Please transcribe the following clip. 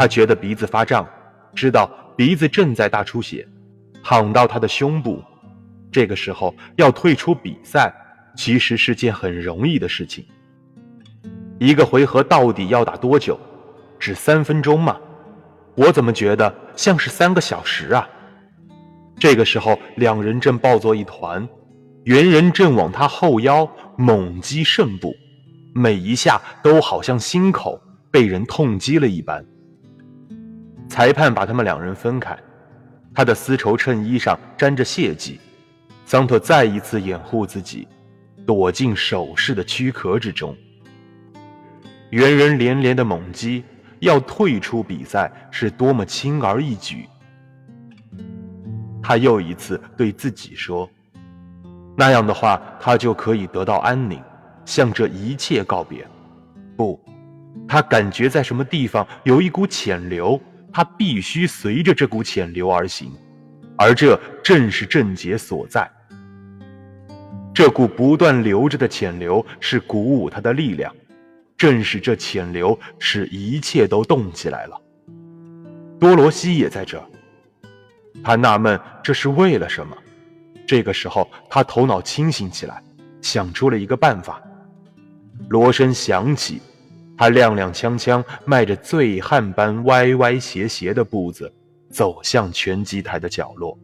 他觉得鼻子发胀，知道鼻子正在大出血，躺到他的胸部。这个时候要退出比赛，其实是件很容易的事情。一个回合到底要打多久？只三分钟吗？我怎么觉得像是三个小时啊？这个时候，两人正抱作一团，猿人正往他后腰猛击肾部，每一下都好像心口被人痛击了一般。裁判把他们两人分开，他的丝绸衬衣上沾着血迹。桑特再一次掩护自己，躲进首饰的躯壳之中。猿人连连的猛击，要退出比赛是多么轻而易举。他又一次对自己说：“那样的话，他就可以得到安宁，向这一切告别。”不，他感觉在什么地方有一股潜流，他必须随着这股潜流而行，而这正是症结所在。这股不断流着的潜流是鼓舞他的力量，正是这潜流使一切都动起来了。多罗西也在这，他纳闷这是为了什么。这个时候，他头脑清醒起来，想出了一个办法。锣声响起，他踉踉跄跄，迈着醉汉般歪歪斜斜的步子，走向拳击台的角落。